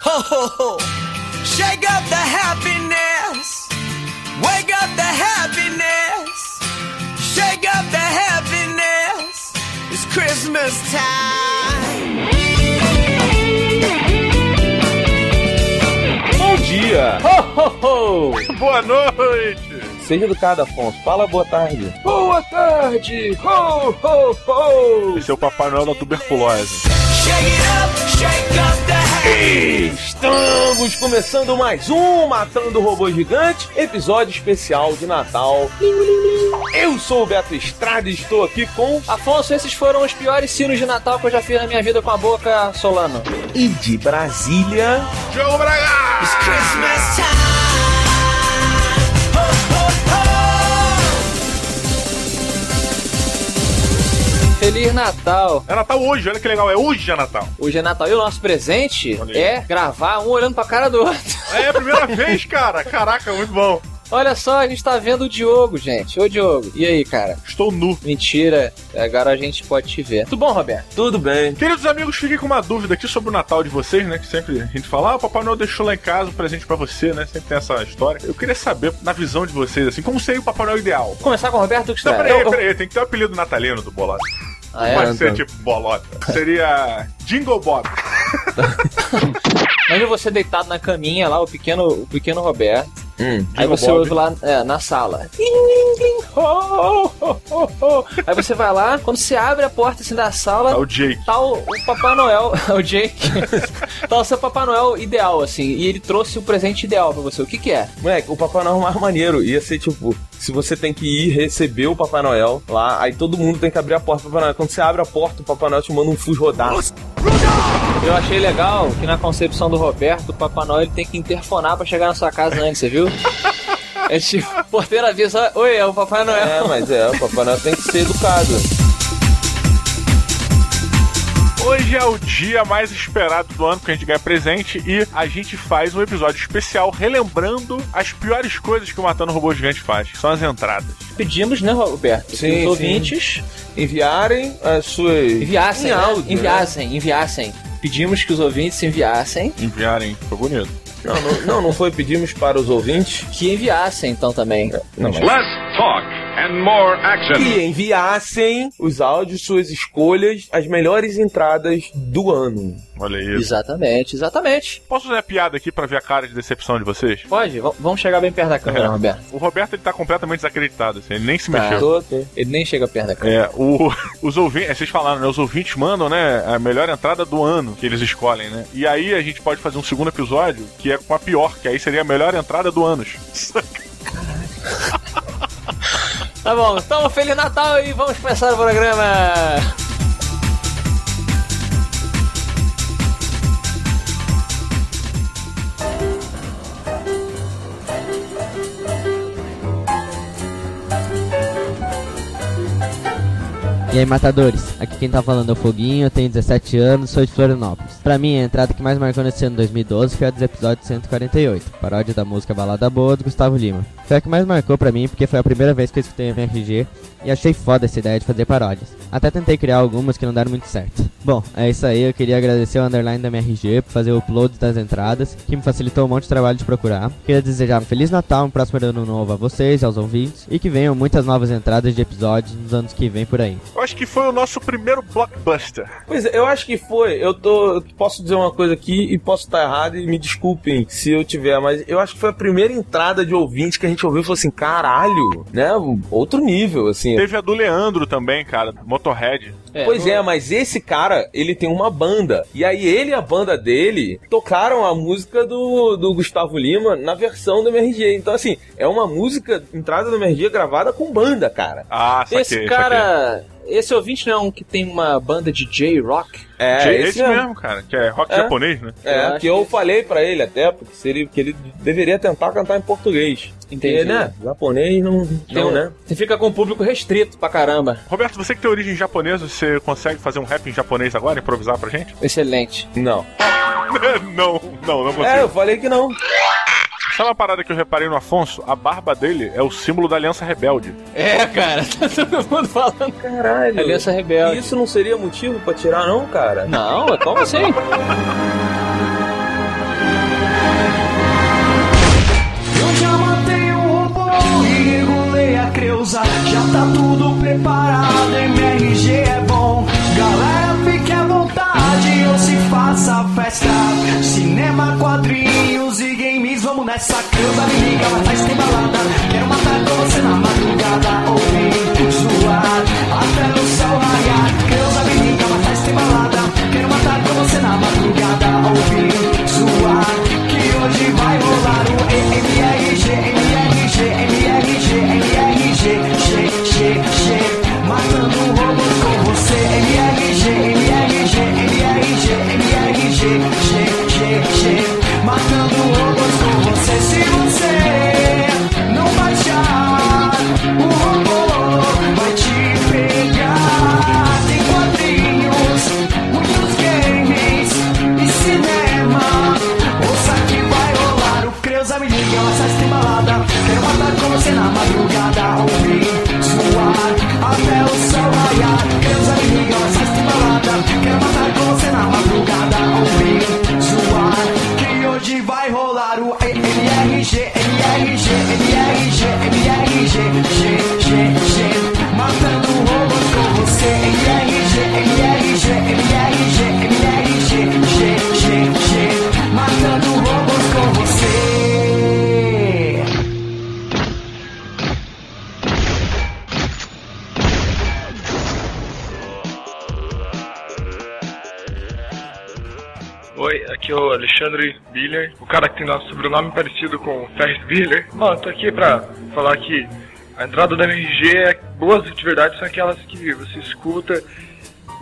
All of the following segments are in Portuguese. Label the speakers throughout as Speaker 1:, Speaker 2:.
Speaker 1: Ho, ho, ho. Shake up the happiness. Wake up the happiness. Shake up the happiness. It's Christmas time.
Speaker 2: Bom dia!
Speaker 3: Ho, ho, ho.
Speaker 2: Boa noite!
Speaker 3: Seja educado, Afonso. Fala boa tarde.
Speaker 4: Boa tarde! Ho, ho, ho!
Speaker 2: Esse é o Papai Noel da tuberculose.
Speaker 1: Shake it up, shake up the happiness.
Speaker 3: Estamos começando mais um Matando Robô Gigante, episódio especial de Natal. Eu sou o Beto Estrada e estou aqui com
Speaker 4: Afonso, esses foram os piores sinos de Natal que eu já fiz na minha vida com a boca solano.
Speaker 3: e de Brasília.
Speaker 2: Diogo Braga!
Speaker 1: It's Christmas time.
Speaker 4: Feliz Natal!
Speaker 2: É Natal hoje, olha que legal, é hoje é Natal.
Speaker 4: Hoje é Natal e o nosso presente é gravar um olhando pra cara do outro.
Speaker 2: É a primeira vez, cara. Caraca, muito bom.
Speaker 4: Olha só, a gente tá vendo o Diogo, gente. Ô Diogo, e aí, cara?
Speaker 2: Estou nu.
Speaker 4: Mentira, agora a gente pode te ver. Tudo bom, Roberto?
Speaker 3: Tudo bem?
Speaker 2: Queridos amigos, fiquei com uma dúvida aqui sobre o Natal de vocês, né? Que sempre a gente fala, ah, o Papai Noel deixou lá em casa um presente pra você, né? Sempre tem essa história. Eu queria saber, na visão de vocês, assim, como seria o Papai Noel ideal?
Speaker 4: Vamos começar com o Roberto que
Speaker 2: Não,
Speaker 4: está.
Speaker 2: peraí, peraí, tem que ter o apelido natalino do Bolota.
Speaker 4: Ah, é?
Speaker 2: Pode ser
Speaker 3: então.
Speaker 2: tipo Bolota. Seria Jingle Bob.
Speaker 4: Imagina você deitado na caminha lá, o pequeno, o pequeno Roberto.
Speaker 3: Hum.
Speaker 4: Aí você
Speaker 2: Bob.
Speaker 4: ouve lá é, na sala. Aí você vai lá, quando você abre a porta assim da sala,
Speaker 2: É o Jake.
Speaker 4: tá o, o Papai Noel, o Jake, tá o seu Papai Noel ideal, assim, e ele trouxe o presente ideal pra você. O que que é?
Speaker 3: Moleque, o Papai Noel é mais maneiro. Ia ser tipo, se você tem que ir receber o Papai Noel lá, aí todo mundo tem que abrir a porta do Papai Noel. Quando você abre a porta, o Papai Noel te manda um fuz rodar.
Speaker 4: Eu achei legal que na concepção do Roberto, o Papai Noel ele tem que interfonar pra chegar na sua casa antes, você viu? É tipo, porteiro avisa, oi, é o Papai Noel.
Speaker 3: É, mas é, o Papai Noel tem que ser educado.
Speaker 2: Hoje é o dia mais esperado do ano, porque a gente ganha presente e a gente faz um episódio especial relembrando as piores coisas que o Matando Robô Gigante faz, que são as entradas.
Speaker 4: Pedimos, né, Roberto?
Speaker 3: Sim,
Speaker 4: que os
Speaker 3: sim.
Speaker 4: ouvintes
Speaker 3: Enviarem as suas.
Speaker 4: enviassem,
Speaker 3: Em
Speaker 4: né?
Speaker 3: áudio, né?
Speaker 4: enviassem, enviassem. Pedimos que os ouvintes enviassem,
Speaker 2: Enviarem, foi bonito.
Speaker 3: Não, não, não, não foi pedimos para os ouvintes
Speaker 4: que enviassem então também.
Speaker 3: não, mas...
Speaker 5: Less talk.
Speaker 3: Que enviassem os áudios, suas escolhas, as melhores entradas do ano.
Speaker 2: Olha isso.
Speaker 4: Exatamente, exatamente.
Speaker 2: Posso fazer a piada aqui pra ver a cara de decepção de vocês?
Speaker 4: Pode, v- vamos chegar bem perto da câmera,
Speaker 2: É.
Speaker 4: Roberto.
Speaker 2: O Roberto ele tá completamente desacreditado, assim, ele nem se
Speaker 4: Tá.
Speaker 2: mexeu.
Speaker 3: Tô, tô.
Speaker 4: Ele nem chega perto da câmera.
Speaker 2: É, o, os ouvintes, vocês falaram, né? Os ouvintes mandam, né? A melhor entrada do ano que eles escolhem, né? E aí a gente pode fazer um segundo episódio que é com a pior, que aí seria a melhor entrada do ano.
Speaker 4: Tá bom, então Feliz Natal e vamos começar o programa.
Speaker 6: E aí, matadores? Aqui quem tá falando é o Foguinho, eu tenho 17 anos, sou de Florianópolis. Pra mim, a entrada que mais marcou nesse ano 2012 foi a dos episódios 148, paródia da música Balada Boa do Gustavo Lima. Foi a que mais marcou pra mim porque foi a primeira vez que eu escutei a MRG e achei foda essa ideia de fazer paródias. Até tentei criar algumas que não deram muito certo. Bom, é isso aí, eu queria agradecer o underline da MRG por fazer o upload das entradas, que me facilitou um monte de trabalho de procurar. Queria desejar um Feliz Natal, um próximo ano novo a vocês, aos ouvintes, e que venham muitas novas entradas de episódios nos anos que vem por aí.
Speaker 2: Eu acho que foi o nosso primeiro blockbuster.
Speaker 3: Pois é, eu acho que foi. Eu tô. eu Posso dizer uma coisa aqui e posso estar errado e me desculpem se eu tiver, mas eu acho que foi a primeira entrada de ouvinte que a gente ouviu e falou assim: caralho, né? Outro nível, assim.
Speaker 2: Teve a do Leandro também, cara, Motorhead.
Speaker 3: Pois é, mas esse cara, ele tem uma banda. E aí ele e a banda dele tocaram a música do, do Gustavo Lima na versão do MRG. Então, assim, é uma música, entrada do MRG gravada com banda, cara.
Speaker 2: Ah, saquei,
Speaker 4: Esse cara, esse ouvinte não é um que tem uma banda de J-Rock?
Speaker 3: É, esse,
Speaker 2: esse
Speaker 3: mesmo.
Speaker 2: mesmo, cara, que é rock
Speaker 3: É.
Speaker 2: japonês, né?
Speaker 3: É,
Speaker 4: Eu
Speaker 3: que eu
Speaker 4: que-
Speaker 3: falei pra ele até, porque seria, que ele deveria tentar cantar em português.
Speaker 4: Entendi.
Speaker 3: Porque, né? Japonês não,
Speaker 4: Tem
Speaker 3: não né?
Speaker 4: Você fica com o público restrito pra caramba.
Speaker 2: Roberto, você que tem origem japonesa, você consegue fazer um rap em japonês agora, improvisar pra gente?
Speaker 4: Excelente.
Speaker 3: Não.
Speaker 2: não, não, não consigo.
Speaker 3: É, eu falei que não.
Speaker 2: Sabe uma parada que eu reparei no Afonso? A barba dele é o símbolo da Aliança Rebelde.
Speaker 4: É, cara, tá todo mundo falando.
Speaker 3: Caralho.
Speaker 4: Aliança Rebelde.
Speaker 3: E isso não seria motivo para tirar, não, cara?
Speaker 4: Não, é como assim?
Speaker 1: Já matei o robô e engolei a Creuza, já tá tudo preparado, MRG é bom. Galera, fique à vontade ou se faça festa. Cinema, quadrinhos e assim? essa creusa me liga, ela faz tem balada. Quero matar com você na madrugada, ouvir, zoar, até o sol raiar.
Speaker 7: Nosso sobrenome parecido com Ferris. Bom, eu tô aqui pra falar que a entrada da MRG é boas de verdade, são aquelas que você escuta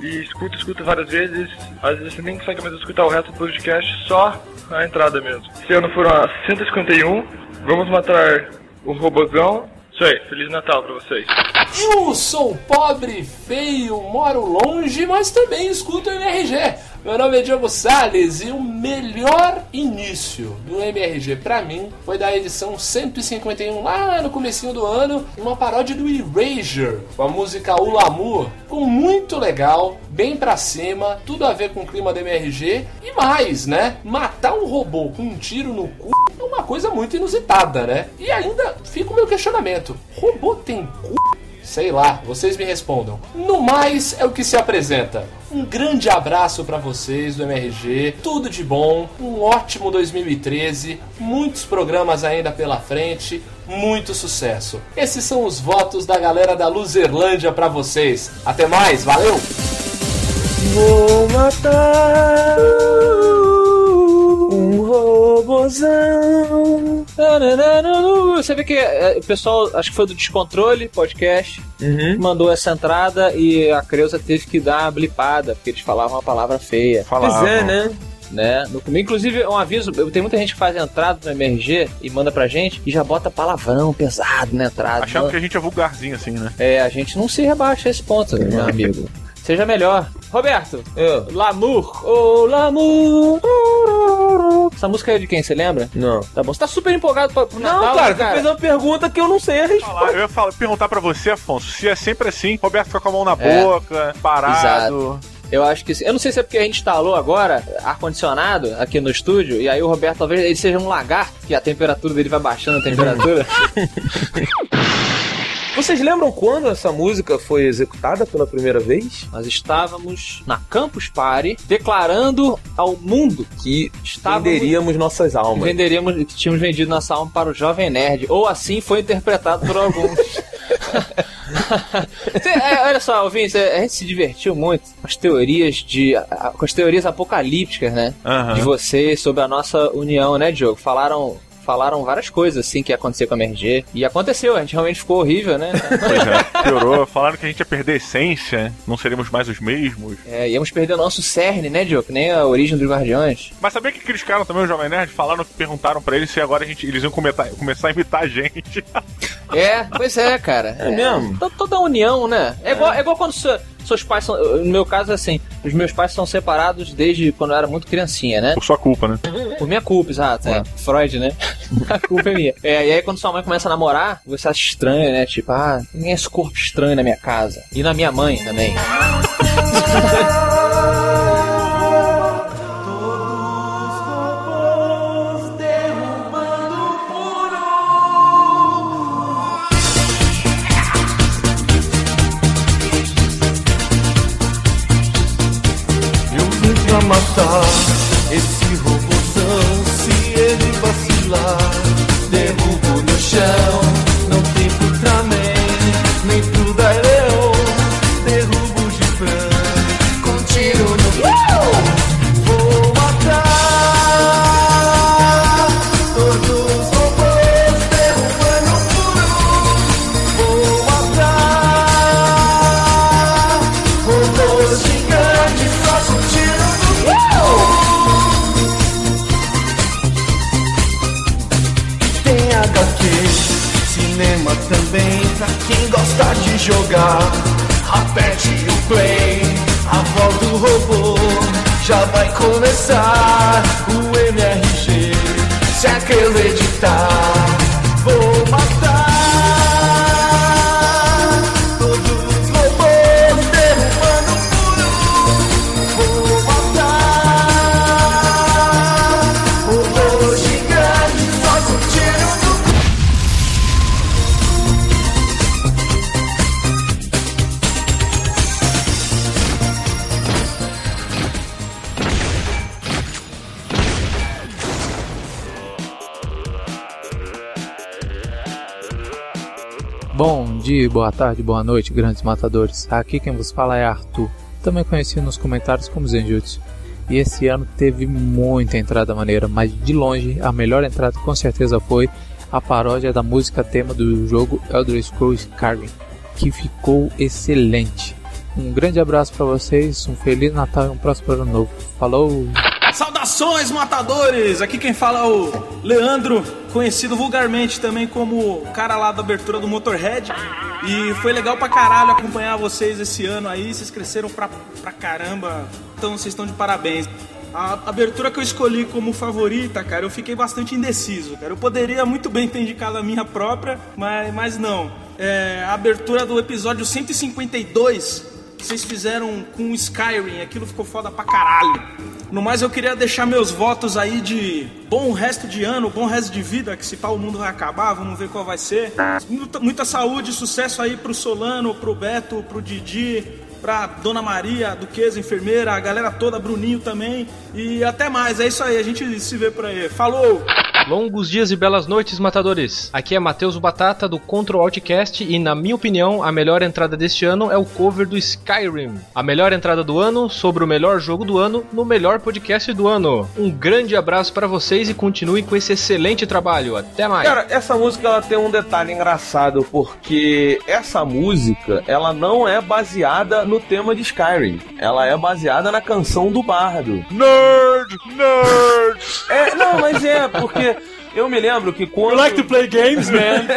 Speaker 7: e escuta, escuta várias vezes. Às vezes você nem consegue mais escutar o resto do podcast, só a entrada mesmo. Esse ano foram as 151, vamos matar o robozão. Isso aí, Feliz Natal pra vocês.
Speaker 8: Eu sou pobre, feio, moro longe, mas também escuto o MRG. Meu nome é Diogo Salles e o melhor início do MRG pra mim foi da edição 151 lá no comecinho do ano, uma paródia do Erasure, com a música O Lamour, com muito legal, bem pra cima, tudo a ver com o clima do MRG e mais, né? Matar um robô com um tiro no cu é uma coisa muito inusitada, né? E ainda fica o meu questionamento: robô tem cu? Sei lá, vocês me respondam. No mais, é o que se apresenta. Um grande abraço pra vocês do MRG, tudo de bom, um ótimo 2013, muitos programas ainda pela frente, muito sucesso. Esses são os votos da galera da Luzerlândia pra vocês. Até mais, valeu!
Speaker 3: Vou matar robozão.
Speaker 4: Você vê que é, o pessoal, acho que foi do Descontrole Podcast,
Speaker 3: Uhum.
Speaker 4: mandou essa entrada e a Creuza teve que dar uma blipada, porque eles falavam uma palavra feia.
Speaker 2: Falavam.
Speaker 3: Pois é, né?
Speaker 4: né? No inclusive, um aviso, eu- tem muita gente que faz entrada no MRG e manda pra gente e já bota palavrão pesado na entrada.
Speaker 2: Achava que a gente é vulgarzinho assim, né?
Speaker 4: É, a gente não se rebaixa a esse ponto, meu amigo. Seja melhor. Roberto,
Speaker 3: Eu.
Speaker 4: Lamour, oh Lamour. Essa música é de quem, você lembra?
Speaker 3: Não.
Speaker 4: Tá bom, você tá super empolgado pra, pro
Speaker 3: Não,
Speaker 4: Natal,
Speaker 3: cara,
Speaker 4: né,
Speaker 3: você fez uma pergunta que eu não sei a resposta.
Speaker 2: Eu ia falar- perguntar pra você, Afonso, se é sempre assim, Roberto fica com a mão na
Speaker 4: É.
Speaker 2: boca, parado.
Speaker 4: Eu acho que sim. Eu não sei se é porque a gente instalou agora ar-condicionado aqui no estúdio, e aí o Roberto talvez ele seja um lagarto, que a temperatura dele vai baixando a temperatura.
Speaker 3: Vocês lembram quando essa música foi executada pela primeira vez?
Speaker 4: Nós estávamos na Campus Party declarando ao mundo
Speaker 3: Que
Speaker 4: Estávamos-
Speaker 3: venderíamos nossas almas.
Speaker 4: venderíamos que tínhamos vendido nossa alma para o Jovem Nerd. Ou assim foi interpretado por alguns. É, olha só, ouvintes, a gente se divertiu muito com as teorias de. com as teorias apocalípticas, né?
Speaker 2: Aham.
Speaker 4: De vocês sobre a nossa união, né, Diogo? Falaram. Falaram várias coisas assim que ia acontecer com a MRG. E aconteceu, a gente realmente ficou horrível, né?
Speaker 2: Pois é, piorou. Falaram que a gente ia perder a essência, não seríamos mais os mesmos.
Speaker 4: É, íamos perder o nosso cerne, né, Diogo? Que nem a origem dos Guardiões.
Speaker 2: Mas sabia que criticaram também o Jovem Nerd? Falaram que perguntaram pra eles se agora a gente, eles iam começar, começar a imitar a gente.
Speaker 4: É, pois é, cara.
Speaker 3: É mesmo?
Speaker 4: To- Toda a união, né? É, Igual, é igual quando sua- seus pais são. No meu caso, é assim: os meus pais são separados desde quando eu era muito criancinha, né?
Speaker 2: Por sua culpa, né?
Speaker 4: Por minha culpa, exato. É. Freud, né? a culpa é minha. É, e aí, quando sua mãe começa a namorar, você acha estranho, né? Tipo, ah, tem esse corpo estranho na minha casa. E na minha mãe também.
Speaker 1: matar esse robôzão. Se ele vacilar.
Speaker 9: Derrubo no chão, jogar. Aperte o play, a voz do robô já vai começar. O MRG se acreditar, vou matar
Speaker 10: dia, boa tarde, boa noite, grandes matadores. Aqui quem vos fala é Arthur, também conhecido nos comentários como Zenjutsu. E esse ano teve muita entrada maneira, mas de longe a melhor entrada com certeza foi a paródia da música tema do jogo Elder Scrolls Skyrim, que ficou excelente. Um grande abraço para vocês, um feliz Natal e um próspero ano novo. Falou!
Speaker 11: Saudações, matadores! Aqui quem fala é o Leandro, conhecido vulgarmente também como o cara lá da abertura do Motorhead. E foi legal pra caralho acompanhar vocês esse ano aí, vocês cresceram pra, pra caramba, então vocês estão de parabéns. A abertura que eu escolhi como favorita, cara, eu fiquei bastante indeciso, cara. Eu poderia muito bem ter indicado a minha própria, mas, mas não. É, a abertura do episódio 152 vocês fizeram com o Skyrim, aquilo ficou foda pra caralho. No mais, eu queria deixar meus votos aí de bom resto de ano, bom resto de vida, que se pá o mundo vai acabar, vamos ver qual vai ser. Muita, muita saúde, sucesso aí pro Solano, pro Beto, pro Didi, pra Dona Maria, Duquesa, enfermeira, a galera toda, Bruninho também. E até mais, é isso aí, a gente se vê por aí. Falou!
Speaker 12: Longos dias e belas noites, matadores. Aqui é Matheus Batata do Control Outcast e, na minha opinião, a melhor entrada deste ano é o cover do Skyrim. A melhor entrada do ano sobre o melhor jogo do ano no melhor podcast do ano. Um grande abraço para vocês e continuem com esse excelente trabalho. Até mais.
Speaker 3: Cara, essa música ela tem um detalhe engraçado, porque essa música, ela não é baseada no tema de Skyrim. Ela é baseada na canção do Bardo.
Speaker 2: Nerd! Nerd!
Speaker 3: É, não, mas é, porque eu me lembro que quando...
Speaker 13: You like to play games, man?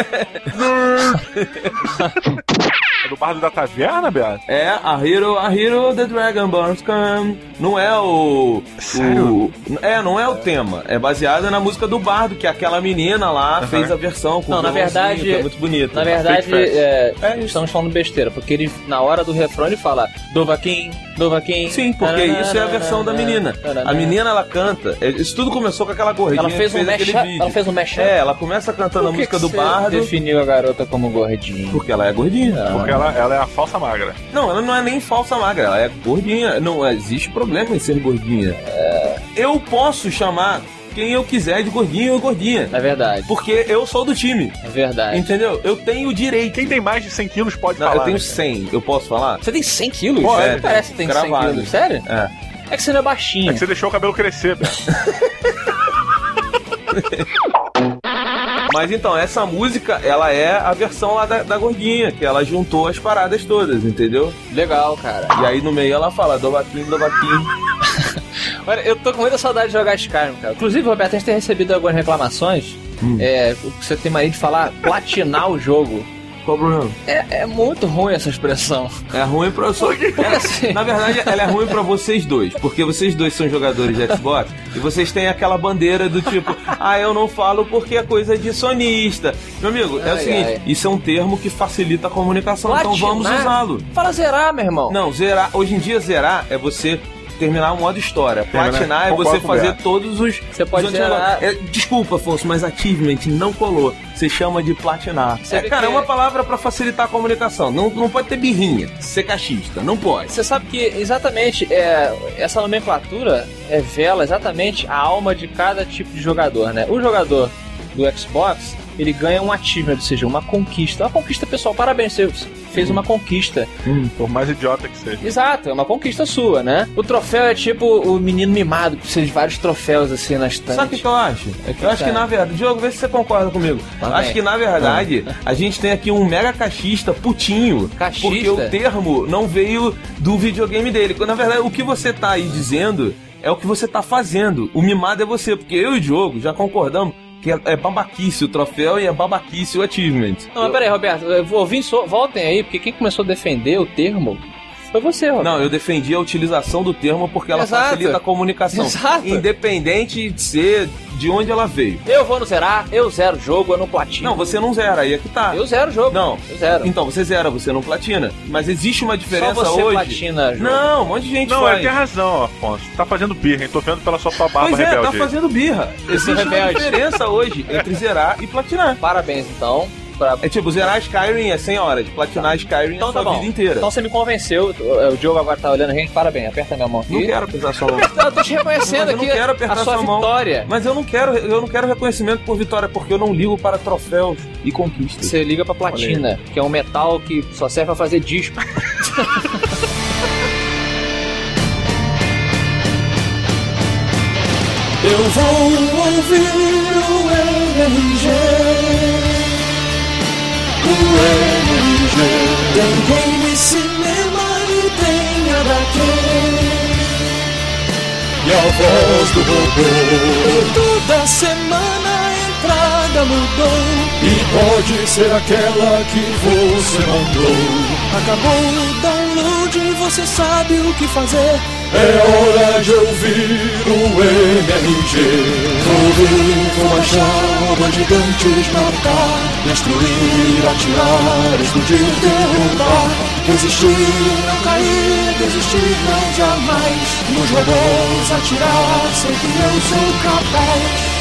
Speaker 2: É do Bardo da Taverna, Beato?
Speaker 3: É, a Hero, a Hero The Dragonborns Come. Não é o.
Speaker 2: Sério?
Speaker 3: o- é, não é o tema. É baseada na música do Bardo, que aquela menina lá fez a versão com
Speaker 4: Não,
Speaker 3: o
Speaker 4: na verdade-
Speaker 3: que é muito bonita.
Speaker 4: Na verdade, é,
Speaker 3: É
Speaker 4: estamos falando besteira, porque ele, na hora do refrão, ele fala Dovaquin, Dovaquin.
Speaker 3: Sim, porque isso é a versão da menina. A menina ela canta. é, Isso tudo começou com aquela gordinha
Speaker 4: Ela fez
Speaker 3: que
Speaker 4: um
Speaker 3: fez
Speaker 4: ela fez um mashup?
Speaker 3: É, ela começa cantando a música
Speaker 4: que
Speaker 3: do
Speaker 4: você
Speaker 3: Bardo.
Speaker 4: definiu a garota como gordinha?
Speaker 3: Porque ela é gordinha.
Speaker 2: Porque ela, ela é a falsa magra.
Speaker 3: Não, ela não é nem falsa magra, ela é gordinha. Não existe problema em ser gordinha. Eu posso chamar quem eu quiser de gordinho ou gordinha.
Speaker 4: É verdade.
Speaker 3: Porque eu sou do time.
Speaker 4: É verdade.
Speaker 3: Entendeu? Eu tenho o direito.
Speaker 2: Quem tem mais de 100 quilos pode
Speaker 3: Não,
Speaker 2: falar.
Speaker 3: eu tenho
Speaker 2: né?
Speaker 3: 100. Eu posso falar?
Speaker 4: Você tem 100 quilos?
Speaker 3: É,
Speaker 4: parece que tem 100
Speaker 3: gravado.
Speaker 4: quilos. Sério?
Speaker 3: É.
Speaker 4: É que você não é baixinho.
Speaker 2: É que você deixou o cabelo crescer.
Speaker 3: Mas então, essa música, ela é a versão lá da, da gordinha, que ela juntou as paradas todas, entendeu?
Speaker 4: Legal, cara.
Speaker 3: E aí no meio ela fala, Dovaquim, Dovaquim.
Speaker 4: Olha, eu tô com muita saudade de jogar Skyrim, cara. Inclusive, Roberto, a gente tem recebido algumas reclamações.
Speaker 3: Hum.
Speaker 4: É, você tem mania de falar platinar o jogo.
Speaker 3: Qual o problema?
Speaker 4: É, é muito ruim essa expressão.
Speaker 3: É ruim pra só. É, na verdade, ela é ruim pra vocês dois, porque vocês dois são jogadores de Xbox e vocês têm aquela bandeira do tipo, ah, eu não falo porque é coisa de sonista. Meu amigo, é o
Speaker 4: Ai,
Speaker 3: seguinte,
Speaker 4: ai.
Speaker 3: isso é um termo que facilita a comunicação, então
Speaker 4: Platinar?
Speaker 3: vamos usá-lo.
Speaker 4: Fala zerar, meu irmão.
Speaker 3: Não, zerar, hoje em dia zerar é você terminar o modo história.
Speaker 2: Terminar-
Speaker 3: Platinar é você fazer todos os.
Speaker 4: Você pode
Speaker 3: os. É, desculpa, Afonso, mas achievement não colou. Você chama de platinar.
Speaker 4: Você
Speaker 3: É, cara, é uma palavra pra facilitar a comunicação. Não, não pode ter birrinha, ser cachista. Não pode.
Speaker 4: Você sabe que exatamente é, essa nomenclatura revela exatamente a alma de cada tipo de jogador, né? O jogador do Xbox, ele ganha um achievement, ou seja, uma conquista. Uma conquista pessoal. Parabéns, você fez uma conquista.
Speaker 2: Por mais idiota que seja.
Speaker 4: Exato, é uma conquista sua, né? O troféu é tipo o menino mimado, que precisa de vários troféus assim na estante.
Speaker 3: Sabe o que, que eu acho? eu acho que na verdade, Diogo, vê se você concorda comigo.
Speaker 4: Tá
Speaker 3: acho que na verdade a gente tem aqui um mega cachista putinho.
Speaker 4: Cachista?
Speaker 3: Porque o termo não veio do videogame dele. Quando, Na verdade, o que você tá aí dizendo é o que você tá fazendo. O mimado é você, porque eu e o Diogo já concordamos que é, é babaquice o troféu e é babaquice o achievement.
Speaker 4: Não, mas peraí, Roberto, eu vou ouvir, so- voltem aí, porque quem começou a defender o termo foi você, Roberto.
Speaker 3: Não, eu defendi a utilização do termo porque ela
Speaker 4: Exato.
Speaker 3: facilita a comunicação.
Speaker 4: Exato.
Speaker 3: Independente de ser de onde ela veio.
Speaker 4: Eu vou no zerar, eu zero o jogo, eu não platino.
Speaker 3: Não, você não zera, aí é que tá.
Speaker 4: Eu zero o jogo.
Speaker 3: Não.
Speaker 4: Eu zero.
Speaker 3: Então, você zera, você não platina. Mas existe uma diferença
Speaker 4: Só você
Speaker 3: hoje.
Speaker 4: platina jogo.
Speaker 3: Não, um monte de gente
Speaker 2: Não,
Speaker 3: faz.
Speaker 2: ele tem razão, Afonso. Tá fazendo birra, hein? Tô vendo pela sua barba
Speaker 3: Pois é,
Speaker 2: rebelde.
Speaker 3: tá fazendo birra. Existe uma diferença hoje entre zerar e platinar.
Speaker 4: Parabéns, então. Pra...
Speaker 3: É tipo, zerar Skyrim é 100 horas, platinar Skyrim
Speaker 4: Então
Speaker 3: é a
Speaker 4: tá
Speaker 3: sua
Speaker 4: bom.
Speaker 3: vida inteira.
Speaker 4: Então você me convenceu. O, Diogo agora tá olhando a gente. Parabéns, aperta minha mão aqui.
Speaker 3: Não quero apertar sua mão.
Speaker 4: Eu tô te reconhecendo
Speaker 3: Mas eu não
Speaker 4: aqui
Speaker 3: quero apertar
Speaker 4: a sua
Speaker 3: sua mão.
Speaker 4: vitória.
Speaker 3: Mas eu não quero, eu não quero reconhecimento por vitória, porque eu não ligo para troféus e conquistas.
Speaker 4: Você liga pra platina, que é um metal que só serve pra fazer disco.
Speaker 1: Eu vou ouvir o MRG. Tem game, cinema e tem HQ. E a voz do robô. Toda semana a entrada mudou. E pode ser aquela que você mandou. Acabou o download, você sabe o que fazer. É hora de ouvir o MRG. Ouvir como achar gigantes matar, destruir, atirar, explodir, derrubar. Resistir, não cair, desistir, não jamais. Nos robôs atirar, sei que eu sou capaz.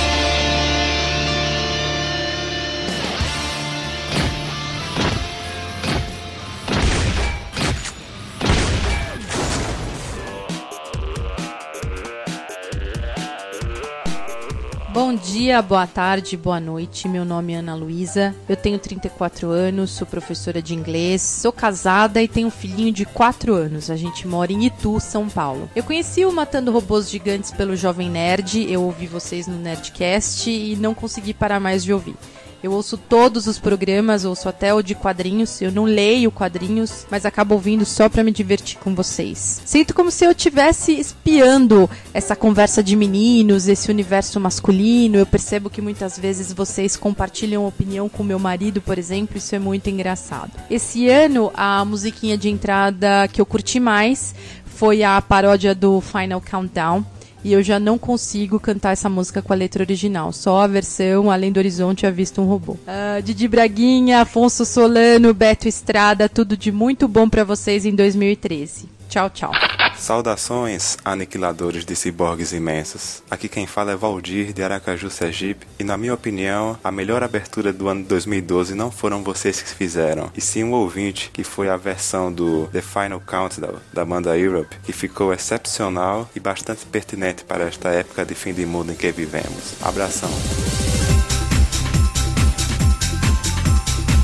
Speaker 14: Bom dia, boa tarde, boa noite. Meu nome é Ana Luísa. Eu tenho 34 anos, sou professora de inglês, sou casada e tenho um filhinho de 4 anos. A gente mora em Itu, São Paulo. Eu conheci o Matando Robôs Gigantes pelo Jovem Nerd. Eu ouvi vocês no Nerdcast e não consegui parar mais de ouvir. Eu ouço todos os programas, ouço até o de quadrinhos. Eu não leio quadrinhos, mas acabo ouvindo só pra me divertir com vocês. Sinto como se eu estivesse espiando essa conversa de meninos, esse universo masculino. Eu percebo que muitas vezes vocês compartilham opinião com meu marido, por exemplo. Isso é muito engraçado. Esse ano, a musiquinha de entrada que eu curti mais foi a paródia do Final Countdown. E eu já não consigo cantar essa música com a letra original. Só a versão Além do Horizonte a Visto um Robô. Ah, Didi Braguinha, Afonso Solano, Beto Estrada, tudo de muito bom pra vocês em 2013. Tchau, tchau.
Speaker 15: Saudações, aniquiladores de ciborgues imensos. Aqui quem fala é Valdir de Aracaju, Sergipe, e na minha opinião, a melhor abertura do ano 2012 não foram vocês que fizeram, e sim um ouvinte que foi a versão do The Final Countdown da banda Europe, que ficou excepcional e bastante pertinente para esta época de fim de mundo em que vivemos. Abração.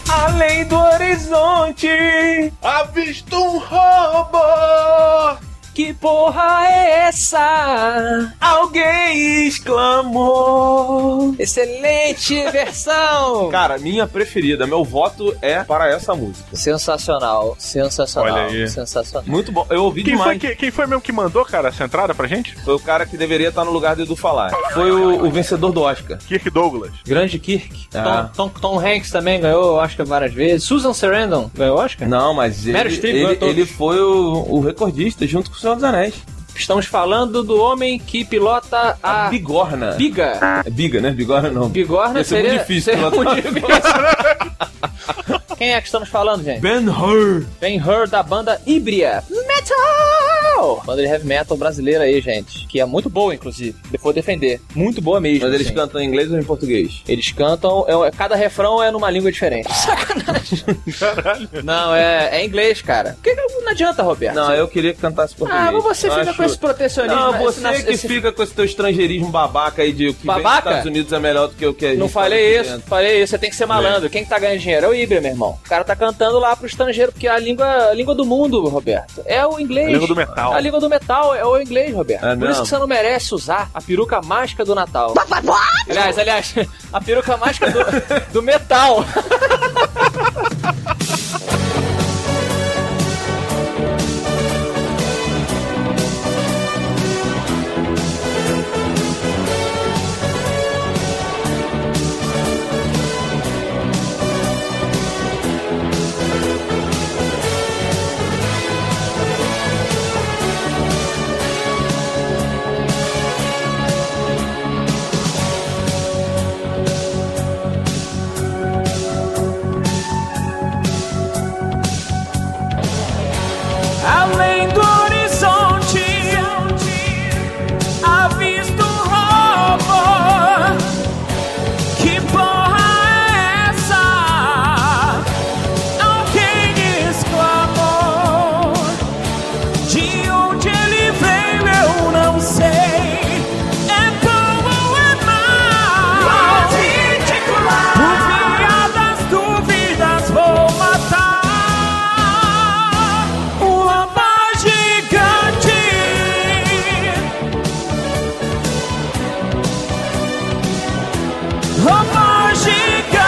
Speaker 3: Além do horizonte,
Speaker 2: Avisto um robô!
Speaker 4: Que porra é essa?
Speaker 3: alguém exclamou.
Speaker 4: Excelente versão!
Speaker 3: Cara, minha preferida, meu voto é para essa música.
Speaker 4: Sensacional, sensacional,
Speaker 2: Olha aí.
Speaker 4: sensacional.
Speaker 3: Muito bom, eu ouvi
Speaker 2: Quem foi,
Speaker 3: demais.
Speaker 2: que- quem foi mesmo que mandou, cara, essa entrada pra gente?
Speaker 3: Foi o cara que deveria estar no lugar do Edu falar. Foi o, o vencedor do Oscar.
Speaker 2: Kirk Douglas.
Speaker 3: Grande Kirk. Ah.
Speaker 4: Tom, Tom, Tom Hanks também ganhou Oscar várias vezes. Susan Sarandon ganhou Oscar?
Speaker 3: Não, mas ele, ele, ele foi o, o recordista junto com o Senhor dos Anéis.
Speaker 4: Estamos falando do homem que pilota a,
Speaker 3: A bigorna.
Speaker 4: Biga.
Speaker 3: É biga, né? Bigorna não.
Speaker 4: Bigorna
Speaker 3: Ia ser
Speaker 4: seria,
Speaker 3: muito difícil
Speaker 4: seria
Speaker 3: pilotar.
Speaker 4: muito difícil. Quem é que estamos falando, gente?
Speaker 3: Ben Hur.
Speaker 4: Ben Hur da banda Ibria Metal! Banda de heavy metal brasileira aí, gente. Que é muito boa, inclusive. Depois defender. Muito boa mesmo.
Speaker 3: Mas eles
Speaker 4: assim.
Speaker 3: cantam em inglês ou em português?
Speaker 4: Eles cantam, é- cada refrão é numa língua diferente. Sacanagem.
Speaker 2: Caralho.
Speaker 4: Não, é, é inglês, cara. Que- não adianta, Roberto.
Speaker 3: Não, eu queria que cantasse português.
Speaker 4: Ah, mas você
Speaker 3: Eu
Speaker 4: fica
Speaker 3: acho-
Speaker 4: com esse protecionismo.
Speaker 3: Não,
Speaker 4: esse-
Speaker 3: você
Speaker 4: esse-
Speaker 3: que
Speaker 4: esse-
Speaker 3: fica com esse teu estrangeirismo babaca aí de o que vem dos
Speaker 4: Babaca?
Speaker 3: Estados Unidos é melhor do que o que a gente
Speaker 4: Não
Speaker 3: fala
Speaker 4: falei isso,
Speaker 3: dentro.
Speaker 4: falei isso. Você tem que ser malandro. Quem que tá ganhando dinheiro? É o Ibra, meu irmão. O cara tá cantando lá pro estrangeiro, porque a língua, a língua do mundo, Roberto, é o inglês.
Speaker 2: A língua do metal.
Speaker 4: A língua do metal é o inglês, Roberto.
Speaker 3: É
Speaker 4: Por isso que você não merece usar a peruca mágica do Natal. Aliás, aliás, a peruca mágica do, do metal.
Speaker 1: Rapaz gigante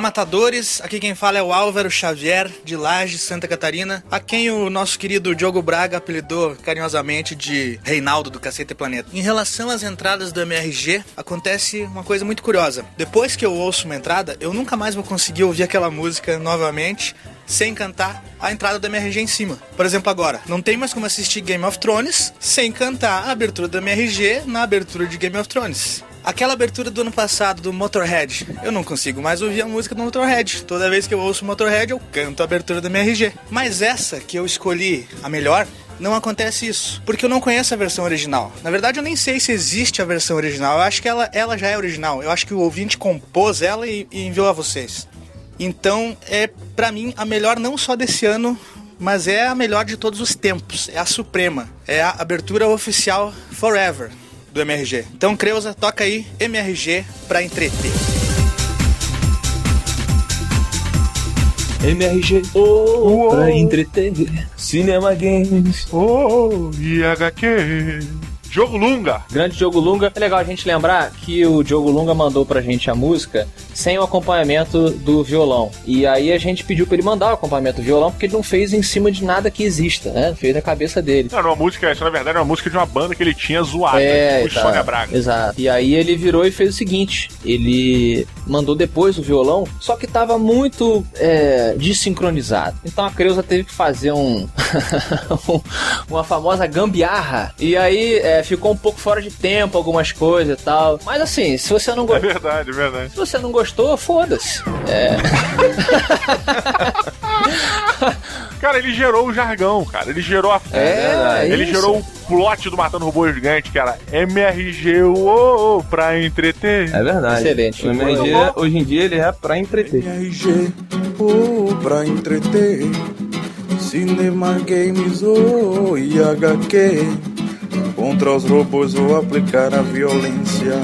Speaker 16: Matadores! Aqui quem fala é o Álvaro Xavier, de Laje, Santa Catarina, a quem o nosso querido Diogo Braga apelidou carinhosamente de Reinaldo do Cacete Planeta. Em relação às entradas do MRG, acontece uma coisa muito curiosa. Depois que eu ouço uma entrada, eu nunca mais vou conseguir ouvir aquela música novamente sem cantar a entrada do MRG em cima. Por exemplo, agora, não tem mais como assistir Game of Thrones sem cantar a abertura do MRG na abertura de Game of Thrones. Aquela abertura do ano passado do Motorhead, eu não consigo mais ouvir a música do Motorhead. Toda vez que eu ouço Motorhead, eu canto a abertura do MRG. Mas essa que eu escolhi, a melhor, não acontece isso, porque eu não conheço a versão original. Na verdade, eu nem sei se existe a versão original. Eu acho que ela, ela já é original. Eu acho que o ouvinte compôs ela e, e enviou a vocês. Então, é pra mim a melhor não só desse ano, mas é a melhor de todos os tempos. É a suprema. É a abertura oficial Forever do MRG. Então, Creuza, toca aí MRG pra entreter.
Speaker 3: MRG, oh, pra entreter. Cinema Games,
Speaker 2: oh, e HQ. Jogo Lunga.
Speaker 4: Grande Diogo Lunga. É legal a gente lembrar que o Diogo Lunga mandou pra gente a música sem o acompanhamento do violão. E aí a gente pediu pra ele mandar o acompanhamento do violão porque ele não fez em cima de nada que exista, né? Fez na cabeça dele.
Speaker 2: Não, era uma música, essa na verdade era uma música de uma banda que ele tinha zoada,
Speaker 4: É,
Speaker 2: tipo
Speaker 4: tá.
Speaker 2: Sônia Braga.
Speaker 4: Exato. E aí ele virou e fez o seguinte: ele mandou depois o violão, só que tava muito é, desincronizado. Então a Creuza teve que fazer um, um- uma famosa gambiarra. E aí é, ficou um pouco fora de tempo algumas coisas e tal. Mas assim, se você não
Speaker 2: É
Speaker 4: gostou.
Speaker 2: verdade, é verdade.
Speaker 4: Se você não gostou, foda-se. É.
Speaker 2: Cara, ele gerou o jargão, cara. Ele gerou a
Speaker 4: É,
Speaker 2: Ele
Speaker 4: isso.
Speaker 2: gerou o plot do Matando Robô Gigante, que era MRG uou, pra entreter.
Speaker 3: É verdade.
Speaker 4: Excelente.
Speaker 3: O MRG, hoje em dia, ele é pra entreter.
Speaker 17: MRG, oh, pra entreter. Cinema Games, oh, e HQ. Contra os robôs vou aplicar a violência.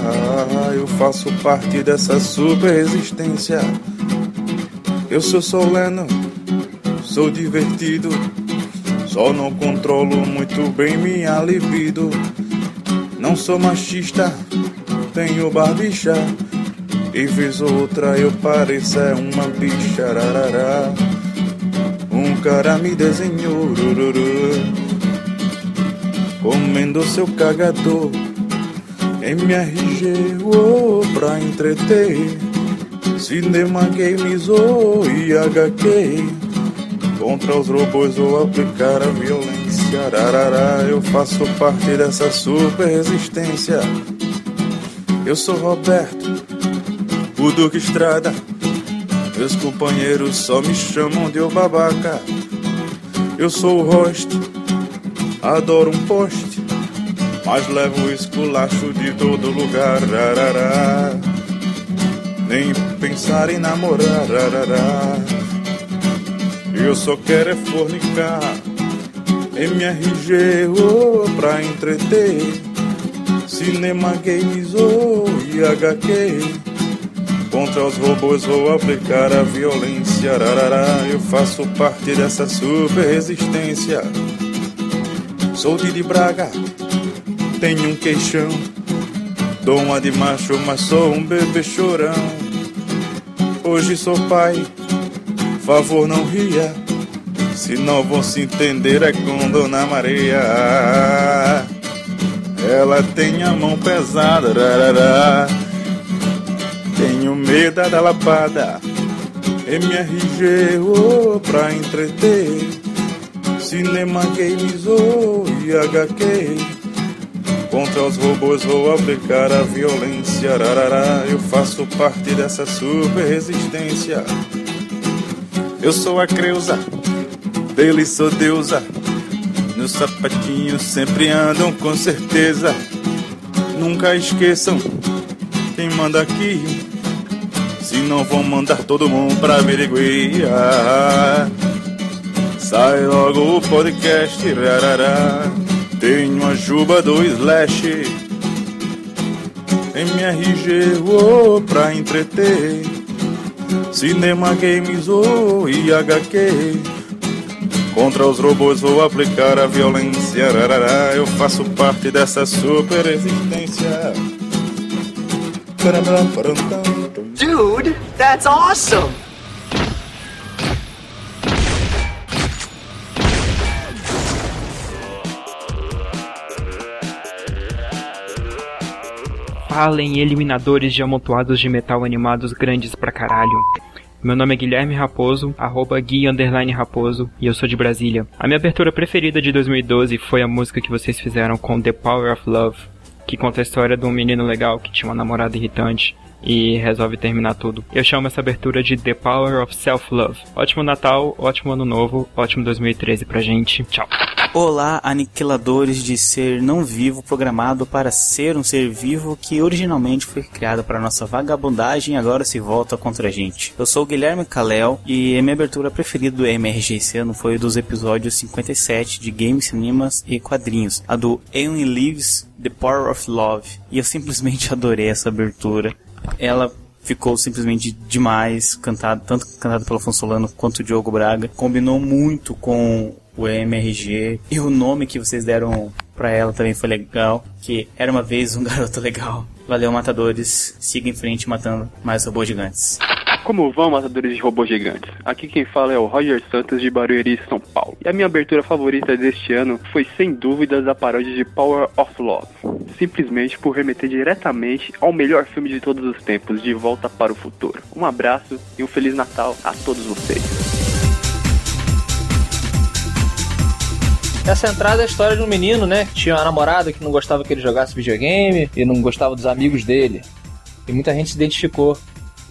Speaker 17: Eu faço parte dessa super resistência. Eu sou soleno, sou divertido. Só não controlo muito bem minha libido. Não sou machista, tenho barbicha. E vez ou outra eu pareço é uma bicha. Um cara me desenhou. rururu, Comendo seu cagador. MRG, oh, pra entreter. Cinema Games, oh, e HQ. Contra os robôs vou aplicar a violência. Ararará, eu faço parte dessa super resistência. Eu sou Roberto, o Duque Estrada. Meus companheiros só me chamam de o babaca. Eu sou o host, adoro um post, mas levo esculacho de todo lugar. Arará. Nem pensar em namorar. Arará. Eu só quero é fornicar. MRG, oh, pra entreter. Cinema, games, oh, e HQ. Contra os robôs vou aplicar a violência. Arará, eu faço parte dessa super resistência. Sou Didi Braga, tenho um queixão. Dou uma de macho, mas sou um bebê chorão. Hoje sou pai, favor não ria. Se não vão se entender é com Dona Maria. Ela tem a mão pesada, rarará. Tenho medo da lapada. MRG, oh, pra entreter. Cinema, games, e HQ. Contra os robôs vou aplicar a violência. Rarará, eu faço parte dessa super resistência. Eu sou a Creuza, dele sou deusa. Meus sapatinhos sempre andam com certeza. Nunca esqueçam quem manda aqui. Se não vão mandar todo mundo pra Biriguia. Sai logo o podcast, rarará. Tenho a juba do Slash. MRG, oh, pra entreter. Cinema, games, oh, e HQ. Contra os robôs vou aplicar a violência. Rarará, eu faço parte dessa super resistência.
Speaker 1: Dude, that's awesome!
Speaker 18: Falem eliminadores de amontoados de metal animados grandes pra caralho. Meu nome é Guilherme Raposo, arroba Gui underline Raposo, e eu sou de Brasília. A minha abertura preferida de 2012 foi a música que vocês fizeram com The Power of Love, que conta a história de um menino legal que tinha uma namorada irritante e resolve terminar tudo. Eu chamo essa abertura de The Power of Self-Love. Ótimo Natal, ótimo Ano Novo, ótimo 2013 pra gente. Tchau.
Speaker 19: Olá, aniquiladores de ser não vivo programado para ser um ser vivo que originalmente foi criado para nossa vagabundagem e agora se volta contra a gente. Eu sou o Guilherme Kalel e a minha abertura preferida do MRG esse ano foi dos episódios 57 de Games, Cinemas e Quadrinhos, a do Alien Lives The Power of Love. E eu simplesmente adorei essa abertura. Ela ficou simplesmente demais, cantado, tanto cantado pelo Afonso Solano quanto o Diogo Braga. Combinou muito com o MRG e o nome que vocês deram pra ela também foi legal, que era uma vez um garoto legal. Valeu, matadores. Siga em frente matando mais robôs gigantes.
Speaker 20: Como vão, matadores de robôs gigantes? Aqui quem fala é o Roger Santos de Barueri, São Paulo. E a minha abertura favorita deste ano foi sem dúvidas a paródia de Power of Love. Simplesmente por remeter diretamente ao melhor filme de todos os tempos, De Volta para o Futuro. Um abraço e um Feliz Natal a todos vocês.
Speaker 4: Essa entrada é a história de um menino, né? Que tinha uma namorada que não gostava que ele jogasse videogame e não gostava dos amigos dele. E muita gente se identificou.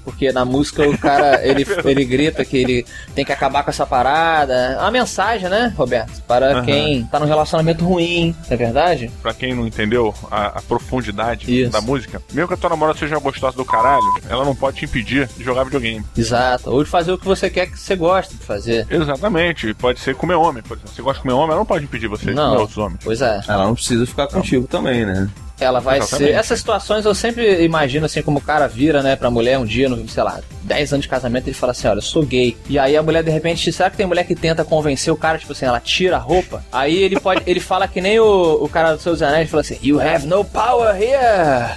Speaker 4: Porque na música o cara, ele, ele grita que ele tem que acabar com essa parada. É uma mensagem, né, Roberto? Para
Speaker 2: Aham.
Speaker 4: quem tá num relacionamento ruim, não é verdade?
Speaker 2: Pra quem não entendeu a, a profundidade da música, mesmo que a tua namorada seja gostosa do caralho, ela não pode te impedir de jogar videogame.
Speaker 4: Exato. Ou de fazer o que você quer que você gosta de fazer.
Speaker 2: Exatamente. Pode ser comer homem, por exemplo. Você gosta de comer homem, ela não pode impedir você de
Speaker 4: Não.
Speaker 2: comer outros homens.
Speaker 4: Pois é.
Speaker 3: Ela não precisa ficar contigo também, né?
Speaker 4: Ela vai
Speaker 2: Exatamente.
Speaker 4: ser. Essas situações eu sempre imagino assim como o cara vira, né, pra mulher um dia, no, sei lá, 10 anos de casamento, ele fala assim: olha, eu sou gay. E aí a mulher, de repente, será que tem mulher que tenta convencer o cara, tipo assim, ela tira a roupa? Aí ele pode. ele fala que nem o, o cara dos seus anéis, fala assim: You have no power here!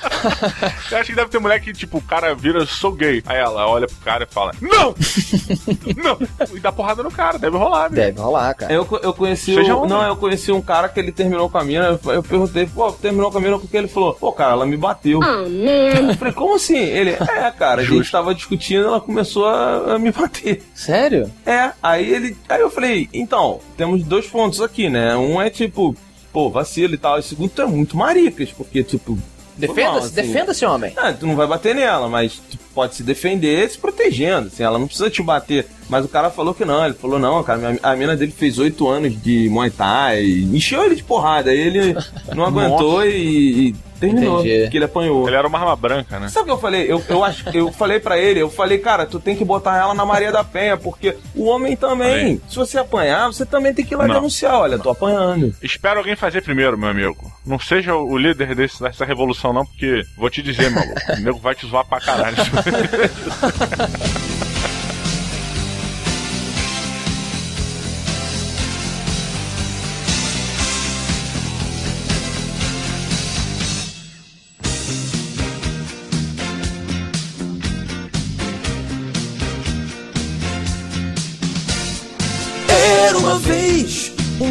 Speaker 2: Eu acho que deve ter mulher que, tipo, o cara vira, sou gay. Aí ela olha pro cara e fala, não! não! E dá porrada no cara, deve rolar, velho.
Speaker 4: Deve rolar, cara.
Speaker 3: Eu, eu conheci
Speaker 2: Seja
Speaker 3: o,
Speaker 2: homem.
Speaker 3: Não, eu conheci um cara que ele terminou com a mina. Eu, eu perguntei, pô, terminou com a mina porque ele falou, pô, cara, ela me bateu. Eu falei, como assim? Ele, é, cara, a gente tava discutindo ela começou a, a me bater.
Speaker 4: Sério?
Speaker 3: É, aí ele. Aí eu falei, então, temos dois pontos aqui, né? Um é tipo, pô, vacilo e tal. E segundo, tu é muito maricas, porque, tipo.
Speaker 4: Defenda-se,
Speaker 3: assim,
Speaker 4: defenda-se, homem.
Speaker 3: ah, tu não vai bater nela, mas tu pode se defender se protegendo, assim, ela não precisa te bater. Mas o cara falou que não, ele falou, não, cara, a mina dele fez oito anos de Muay Thai, encheu ele de porrada, aí ele não aguentou e, e terminou,
Speaker 2: Entendi.
Speaker 3: porque ele apanhou.
Speaker 2: Ele era uma arma branca, né?
Speaker 3: Sabe o que eu falei? Eu, eu, acho, eu falei pra ele, eu falei, cara, tu tem que botar ela na Maria da Penha, porque o homem também, se você apanhar, você também tem que ir lá
Speaker 2: Não.
Speaker 3: denunciar, olha, tô apanhando.
Speaker 2: Espero alguém fazer primeiro, meu amigo. Não seja o líder desse- dessa revolução, não, porque vou te dizer, maluco, o nego vai te zoar pra caralho.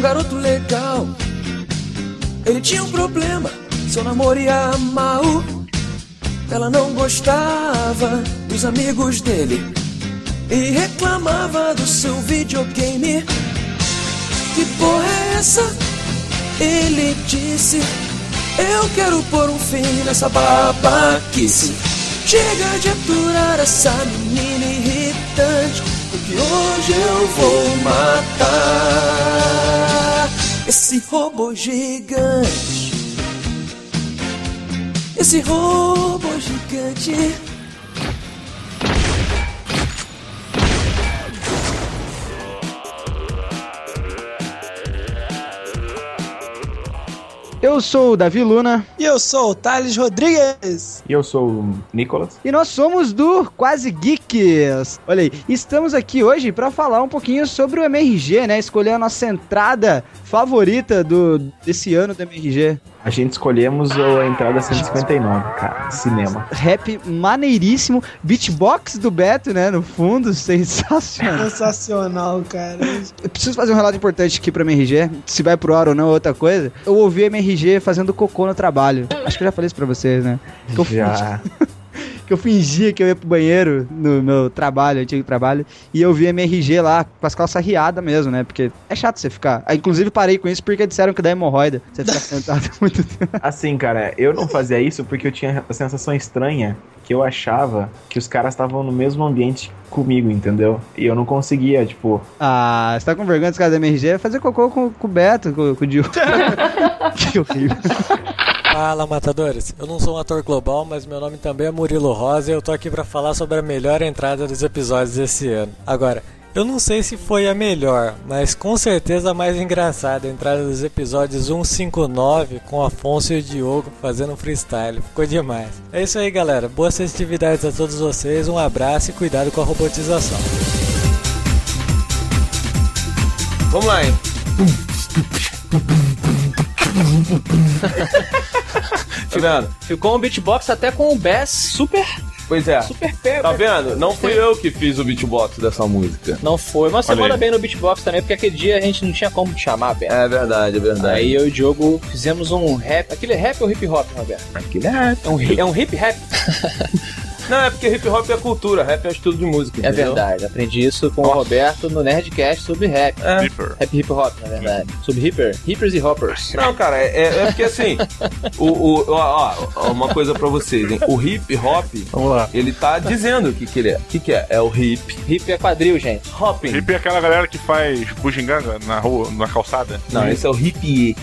Speaker 1: um garoto legal. Ele tinha um problema, seu namoro ia mal. Ela não gostava dos amigos dele e reclamava do seu videogame. Que porra é essa? Ele disse: Eu quero pôr um fim nessa babaquice. Chega de aturar essa menina irritante. Porque hoje eu vou matar esse robô gigante. Esse robô gigante.
Speaker 21: Eu sou o Davi Luna.
Speaker 22: E eu sou o Thales Rodrigues.
Speaker 23: E eu sou o Nicolas.
Speaker 21: E nós somos do Quase Geeks. Olha aí, estamos aqui hoje para falar um pouquinho sobre o MRG, né? Escolher a nossa entrada favorita do, desse ano do MRG.
Speaker 23: A gente escolhemos a entrada 159, cara, cinema.
Speaker 21: Rap maneiríssimo, beatbox do Beto, né? No fundo, sensacional.
Speaker 22: Sensacional, cara.
Speaker 21: Eu preciso fazer um relato importante aqui pra MRG. Se vai pro ar ou não é outra coisa. Eu ouvi MRG fazendo cocô no trabalho. Acho que eu já falei isso pra vocês, né?
Speaker 23: Já.
Speaker 21: que eu fingia que eu ia pro banheiro no meu trabalho, antigo trabalho, e eu vi MRG lá com as calças riadas mesmo, né? Porque é chato você ficar. Ah, inclusive parei com isso porque disseram que dá hemorroida. Você ficar sentado muito tempo.
Speaker 23: Assim, cara, eu não fazia isso porque eu tinha a sensação estranha que eu achava que os caras estavam no mesmo ambiente comigo, entendeu? E eu não conseguia, tipo.
Speaker 21: Ah, você tá com vergonha dos caras da MRG? Fazer cocô com, com o Beto, com, com o Diogo. que horrível.
Speaker 24: Fala, matadores. Eu não sou um ator global, mas meu nome também é Murilo Rosa e eu tô aqui pra falar sobre a melhor entrada dos episódios desse ano. Agora, eu não sei se foi a melhor, mas com certeza a mais engraçada a entrada dos episódios 159 com Afonso e o Diogo fazendo freestyle. Ficou demais. É isso aí, galera. Boas festividades a todos vocês, um abraço e cuidado com a robotização.
Speaker 3: Vamos lá, hein? Tirando.
Speaker 4: Ficou um beatbox até com o bass super.
Speaker 3: Pois é.
Speaker 4: Super pé.
Speaker 3: Tá vendo? Não fui eu que fiz o beatbox dessa música.
Speaker 4: Não foi, mas você
Speaker 3: Olha
Speaker 4: manda
Speaker 3: aí.
Speaker 4: bem no beatbox também, porque aquele dia a gente não tinha como te chamar, Beto.
Speaker 3: É verdade, é verdade.
Speaker 4: Aí eu e o Diogo fizemos um rap. Aquele é rap ou hip hop, Roberto?
Speaker 3: Aquele é rap.
Speaker 4: É um, é um hip rap?
Speaker 3: Não, é porque hip hop é cultura, rap é um estudo de música.
Speaker 4: É
Speaker 3: entendeu?
Speaker 4: verdade, aprendi isso com o Roberto no Nerdcast sobre rap.
Speaker 3: É.
Speaker 4: Rap hip hop, na verdade. Sobre hipper. Hippers e hoppers.
Speaker 3: Não, cara, é, é porque assim, o, o, ó, ó, uma coisa pra vocês, hein? O hip hop,
Speaker 23: Vamos lá.
Speaker 3: ele tá dizendo o que, que ele é. O que, que é? É o hip.
Speaker 4: Hip é quadril, gente.
Speaker 3: Hopping.
Speaker 2: Hip é aquela galera que faz bugiganga na rua, na calçada.
Speaker 3: Não, esse é o hip.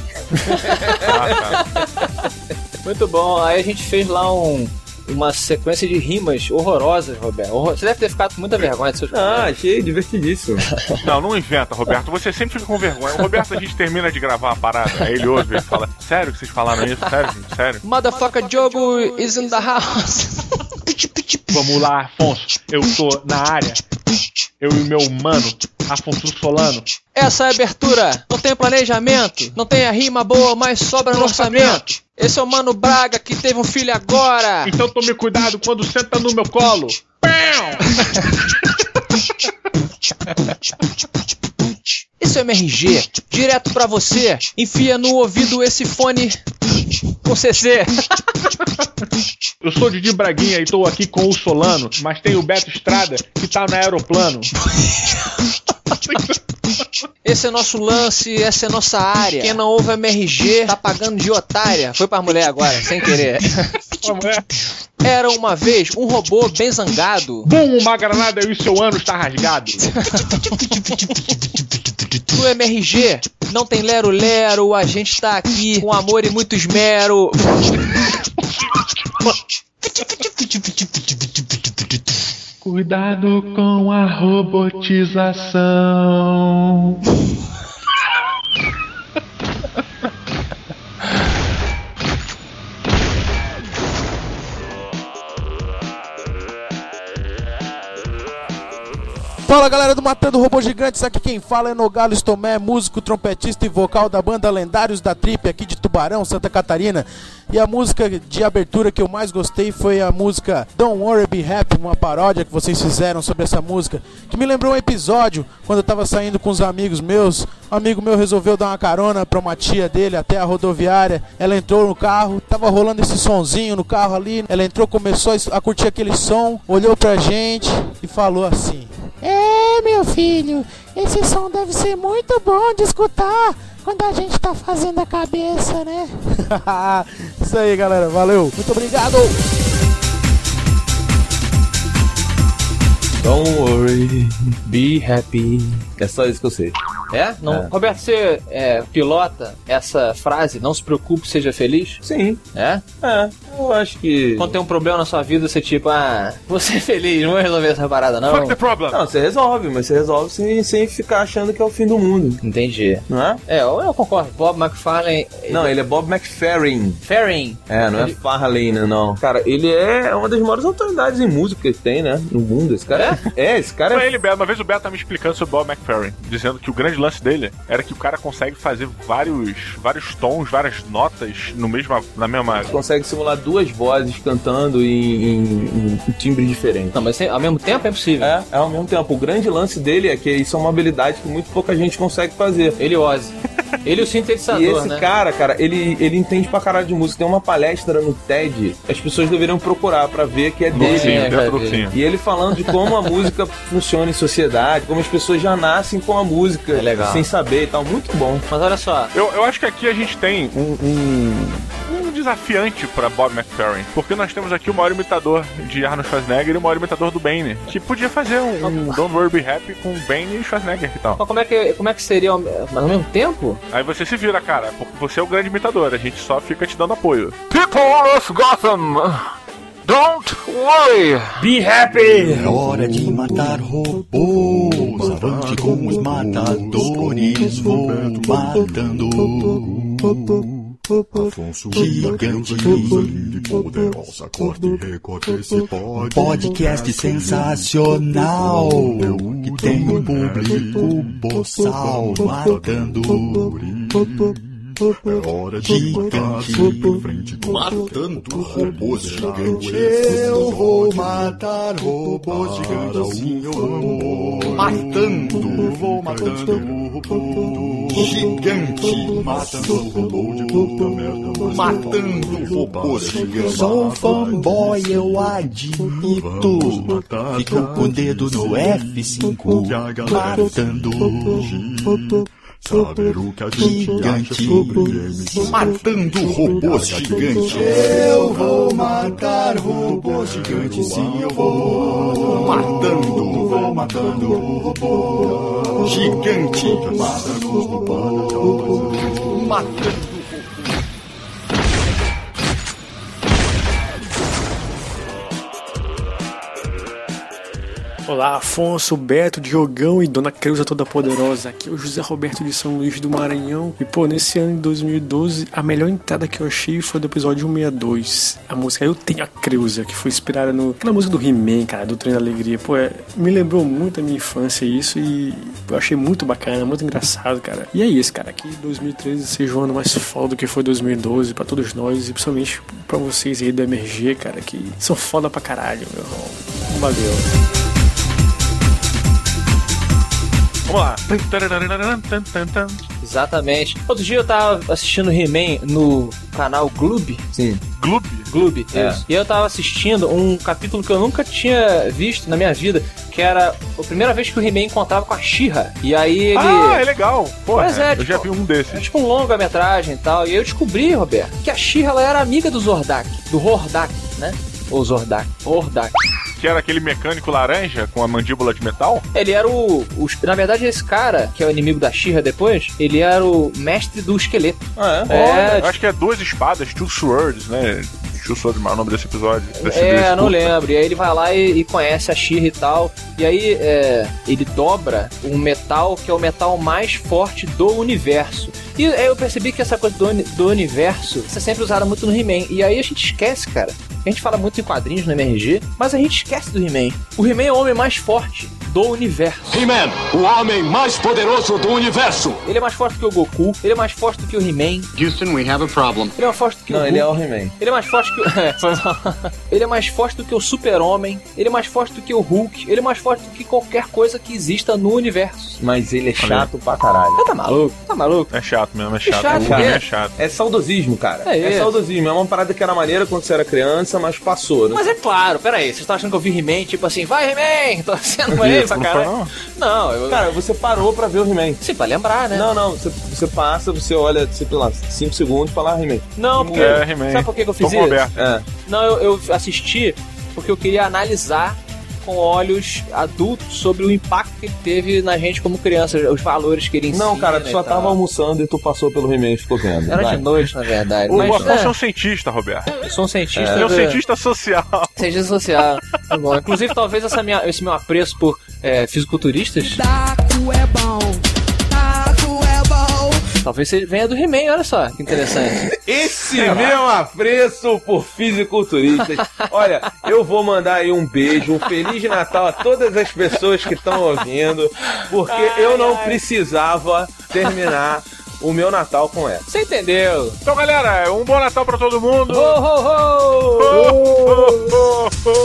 Speaker 2: Ah, tá.
Speaker 4: Muito bom. Aí a gente fez lá um, uma sequência de rimas horrorosas, Roberto. Horror- Você deve ter ficado com muita vergonha de seus
Speaker 3: Ah, achei divertidíssimo.
Speaker 2: Não, não inventa, Roberto. Você sempre fica com vergonha. O Roberto, a gente termina de gravar a parada, aí ele ouve e fala: Sério que vocês falaram isso? Sério, gente? Sério?
Speaker 4: Motherfucker Diogo is in the house.
Speaker 2: Vamos lá, Afonso. Eu tô na área. Eu e o meu mano.
Speaker 25: Afonso Solano.
Speaker 4: Essa é a abertura, não tem planejamento, não tem a rima boa, mas sobra no orçamento. Esse é o Mano Braga que teve um filho agora.
Speaker 25: Então tome cuidado quando senta no meu colo.
Speaker 4: Esse é MRG, direto pra você. Enfia no ouvido esse fone com CC.
Speaker 25: Eu sou Didi Braguinha e tô aqui com o Solano, mas tem o Beto Estrada que tá no aeroplano.
Speaker 4: Esse é nosso lance, essa é nossa área. Quem não ouve MRG tá pagando de otária. Foi pra mulher agora, sem querer. Era uma vez um robô bem zangado.
Speaker 25: Bum, uma granada e o seu ano está rasgado.
Speaker 4: No MRG não tem lero-lero, a gente tá aqui com amor e muito esmero.
Speaker 25: Cuidado com a robotização.
Speaker 26: Fala galera do Matando Robô Gigantes, aqui quem fala é Nogalo Tomé, músico, trompetista e vocal da banda Lendários da Trip aqui de Tubarão, Santa Catarina. E a música de abertura que eu mais gostei foi a música Don't Worry Be Happy, uma paródia que vocês fizeram sobre essa música, que me lembrou um episódio quando eu tava saindo com os amigos meus. Um amigo meu resolveu dar uma carona pra uma tia dele até a rodoviária. Ela entrou no carro, tava rolando esse sonzinho no carro ali. Ela entrou, começou a curtir aquele som, olhou pra gente e falou assim:
Speaker 27: É, meu filho, esse som deve ser muito bom de escutar quando a gente tá fazendo a cabeça, né?
Speaker 26: Isso aí, galera. Valeu. Muito obrigado.
Speaker 3: Don't worry, be happy. É só isso que eu sei.
Speaker 4: É? Não,
Speaker 3: É.
Speaker 4: Roberto, você é, pilota essa frase, não se preocupe, seja feliz?
Speaker 3: Sim.
Speaker 4: É?
Speaker 3: É, eu acho que.
Speaker 4: Quando tem um problema na sua vida, você tipo, ah, vou ser feliz, não vou resolver essa parada, não.
Speaker 3: problem. Não, você resolve, mas você resolve sem, sem ficar achando que é o fim do mundo.
Speaker 4: Entendi.
Speaker 3: Não é?
Speaker 4: É, eu, eu concordo. Bob McFarlane.
Speaker 3: Não, ele é Bob McFerrin.
Speaker 4: Ferrin.
Speaker 3: É, não é Farlane, não. Cara, ele é uma das maiores autoridades em música que tem, né? No mundo. Esse cara é. É, esse cara
Speaker 2: Pra
Speaker 3: é.
Speaker 2: ele, Beto, uma vez o Beto tá me explicando sobre o Bob Dizendo que o grande lance dele era que o cara consegue fazer vários, vários tons, várias notas no mesmo, na mesma.
Speaker 3: Consegue simular duas vozes cantando em, em, em timbre diferente.
Speaker 4: Não, mas ao mesmo tempo é possível.
Speaker 3: É, é ao mesmo tempo. O grande lance dele é que isso é uma habilidade que muito pouca gente consegue fazer.
Speaker 4: Ele e o Ozzy. Ele e o sintetizador,
Speaker 3: E esse
Speaker 4: né?
Speaker 3: cara, cara, ele, ele entende pra caralho de música. Tem uma palestra no TED, as pessoas deveriam procurar pra ver que é
Speaker 2: No
Speaker 3: dele.
Speaker 2: dentro do ursinho.
Speaker 3: E ele falando de como a música funciona em sociedade, como as pessoas já nascem com a música,
Speaker 4: É legal.
Speaker 3: sem saber e tal. Muito bom.
Speaker 4: Mas olha só.
Speaker 2: Eu, eu acho que aqui a gente tem um, um desafiante pra Bob McFerrin, porque nós temos aqui o maior imitador de Arnold Schwarzenegger e o maior imitador do Bane, que podia fazer um, um Don't Worry Be Happy com Bane e Schwarzenegger e tal.
Speaker 4: Mas como é que, como é que seria ao, mas ao mesmo tempo?
Speaker 2: Aí você se vira, cara, porque você é o grande imitador, a gente só fica te dando apoio.
Speaker 1: People of Gotham, don't worry.
Speaker 28: Be happy! É hora de matar robôs. Avante com os matadores. Vou matando.
Speaker 29: Afonso
Speaker 28: Gigante.
Speaker 29: poderosa corte e recorte esse pod.
Speaker 28: Podcast sensacional. Que tem um público boçal matando.
Speaker 29: É hora de com
Speaker 28: Matando robôs gigantes. Eu vou matar robôs gigantes. Sim, eu vou. Matando, vou matando robô gigante. Matando robô de puta merda. Matando robôs gigantes. Sou fanboy, eu admito. Fico com o dedo no F5. Matando.
Speaker 29: Saber o que a gente acha sobre.
Speaker 28: Matando robôs gigantes. Eu vou matar robôs gigantes. Sim, eu vou. Matando, vou matando robô gigante. Matando, matando.
Speaker 30: Olá, Afonso, Beto, Diogão e Dona Creuza Toda Poderosa. Aqui é o José Roberto de São Luís do Maranhão. E pô, nesse ano de 2012, a melhor entrada que eu achei foi do episódio 162. A música Eu Tenho a Creuza, que foi inspirada no, naquela música do He-Man, cara, do Trem da Alegria. Pô, é, me lembrou muito a minha infância isso e eu achei muito bacana, muito engraçado, cara. E é isso, cara, que 2013 seja um ano mais foda do que foi 2012 pra todos nós e principalmente pra vocês aí do MRG, cara, que são foda pra caralho, meu irmão. Valeu.
Speaker 2: Vamos lá.
Speaker 4: Exatamente. Outro dia eu tava assistindo He-Man no canal Gloob.
Speaker 3: Sim.
Speaker 2: Gloob?
Speaker 4: Gloob,
Speaker 3: É.
Speaker 4: isso. E eu tava assistindo um capítulo que eu nunca tinha visto na minha vida, que era a primeira vez que o He-Man encontrava com a She-Ra. E aí ele...
Speaker 2: Ah, é legal. Porra,
Speaker 4: Pois é,
Speaker 2: eu já vi um desses.
Speaker 4: É tipo um longa-metragem e tal. E eu descobri, Roberto, que a She-Ra ela era amiga do Zordak, do Hordak, né? Ou Zordak. Hordak.
Speaker 2: Que era aquele mecânico laranja com a mandíbula de metal?
Speaker 4: Ele era o, o- Na verdade, esse cara, que é o inimigo da She-Ra depois, ele era o mestre do esqueleto.
Speaker 3: Ah,
Speaker 4: É,
Speaker 2: Eu acho que é duas espadas, two swords, né? Two swords, é o nome desse episódio. Desse,
Speaker 4: É,
Speaker 2: desse
Speaker 4: não lembro. E aí ele vai lá e, e conhece a She-Ra e tal. E aí é, ele dobra um metal que é o metal mais forte do universo. E aí eu percebi que essa coisa do, do universo, isso é sempre usada muito no He-Man. E aí a gente esquece, cara. A gente fala muito em quadrinhos no MRG, mas a gente esquece do He-Man. O He-Man é o homem mais forte do universo.
Speaker 31: He-Man, o homem mais poderoso do universo.
Speaker 4: Ele é mais forte que o Goku, ele é mais forte do que o He-Man.
Speaker 31: Houston, we have a problem.
Speaker 4: Ele é mais forte do que
Speaker 3: Não,
Speaker 4: o
Speaker 3: ele é o. He-Man.
Speaker 4: Ele é mais forte que o. É. Ele é mais forte do que o Super-Homem. Ele é mais forte do que o Hulk. Ele é mais forte do que qualquer coisa que exista no universo.
Speaker 3: Mas ele é chato pra caralho.
Speaker 4: Tá maluco? Tá maluco?
Speaker 2: É chato mesmo, é chato.
Speaker 4: chato, é.
Speaker 2: é chato.
Speaker 3: É saudosismo, cara.
Speaker 4: É
Speaker 3: É, saudosismo. É uma parada que era maneira quando você era criança, mas passou. Né?
Speaker 4: Mas é claro, peraí, vocês estão achando que eu vi He-Man, tipo assim, vai He-Man! Tô sendo ele pra
Speaker 3: Não
Speaker 4: caralho. Não, eu.
Speaker 3: Cara, você parou pra ver o He-Man.
Speaker 4: Sim, pra lembrar, né?
Speaker 3: Não, não. Você, você passa, você olha, sei lá, 5 segundos e fala ah, He-Man.
Speaker 4: Não, porque.
Speaker 3: É, He-Man.
Speaker 4: sabe por que, que eu fiz
Speaker 3: com o
Speaker 4: isso?
Speaker 3: Roberto. É.
Speaker 4: Não, eu, eu assisti porque eu queria analisar com olhos adultos sobre o impacto que ele teve na gente como criança, os valores que ele ensina.
Speaker 3: Não, cara, tu só tava almoçando e tu passou pelo He-Man e ficou vendo.
Speaker 4: Era
Speaker 3: Vai.
Speaker 4: de noite, na verdade.
Speaker 2: O
Speaker 4: mas,
Speaker 2: Afonso é
Speaker 4: é,
Speaker 2: um cientista, Roberto.
Speaker 4: eu sou um cientista.
Speaker 2: Ele é um cientista social.
Speaker 4: Cientista social. Tá bom. Inclusive, talvez essa minha, esse meu apreço por é, fisiculturistas.
Speaker 1: É taco é bom.
Speaker 4: Talvez ele venha do He-Man, olha só, que interessante.
Speaker 3: Esse meu apreço por fisiculturistas. Olha, eu vou mandar aí um beijo, um Feliz Natal a todas as pessoas que estão ouvindo, porque eu não precisava terminar o meu Natal com essa.
Speaker 4: Você entendeu?
Speaker 2: Então, galera, um bom Natal pra todo mundo.
Speaker 4: Ho, ho, ho!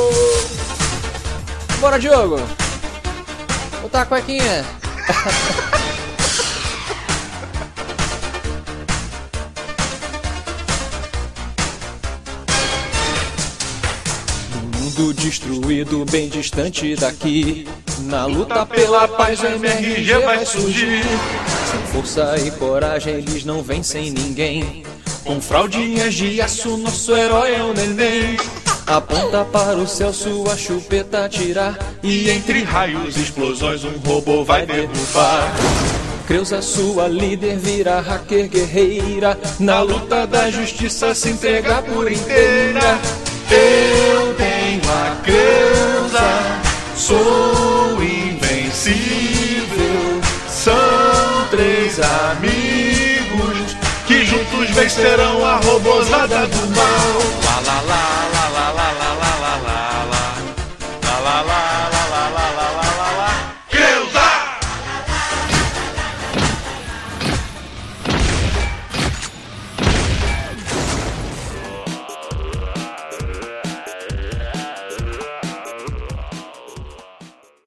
Speaker 4: Bora, Diogo! Botar a cuequinha. Mundo destruído, bem distante daqui. Na luta pela paz, o MRG vai surgir. Sem força e coragem, eles não vencem ninguém. Com fraldinhas de aço, nosso herói é o neném. Aponta para o céu, sua chupeta tirar. E entre raios e explosões, um robô vai derrubar. Creuza, sua líder, vira hacker guerreira. Na luta da justiça, se entregar por inteira. Eu Creusa, sou invencível. São três amigos que juntos vencerão a robozada do mal.
Speaker 2: Lá, lá, lá, lá.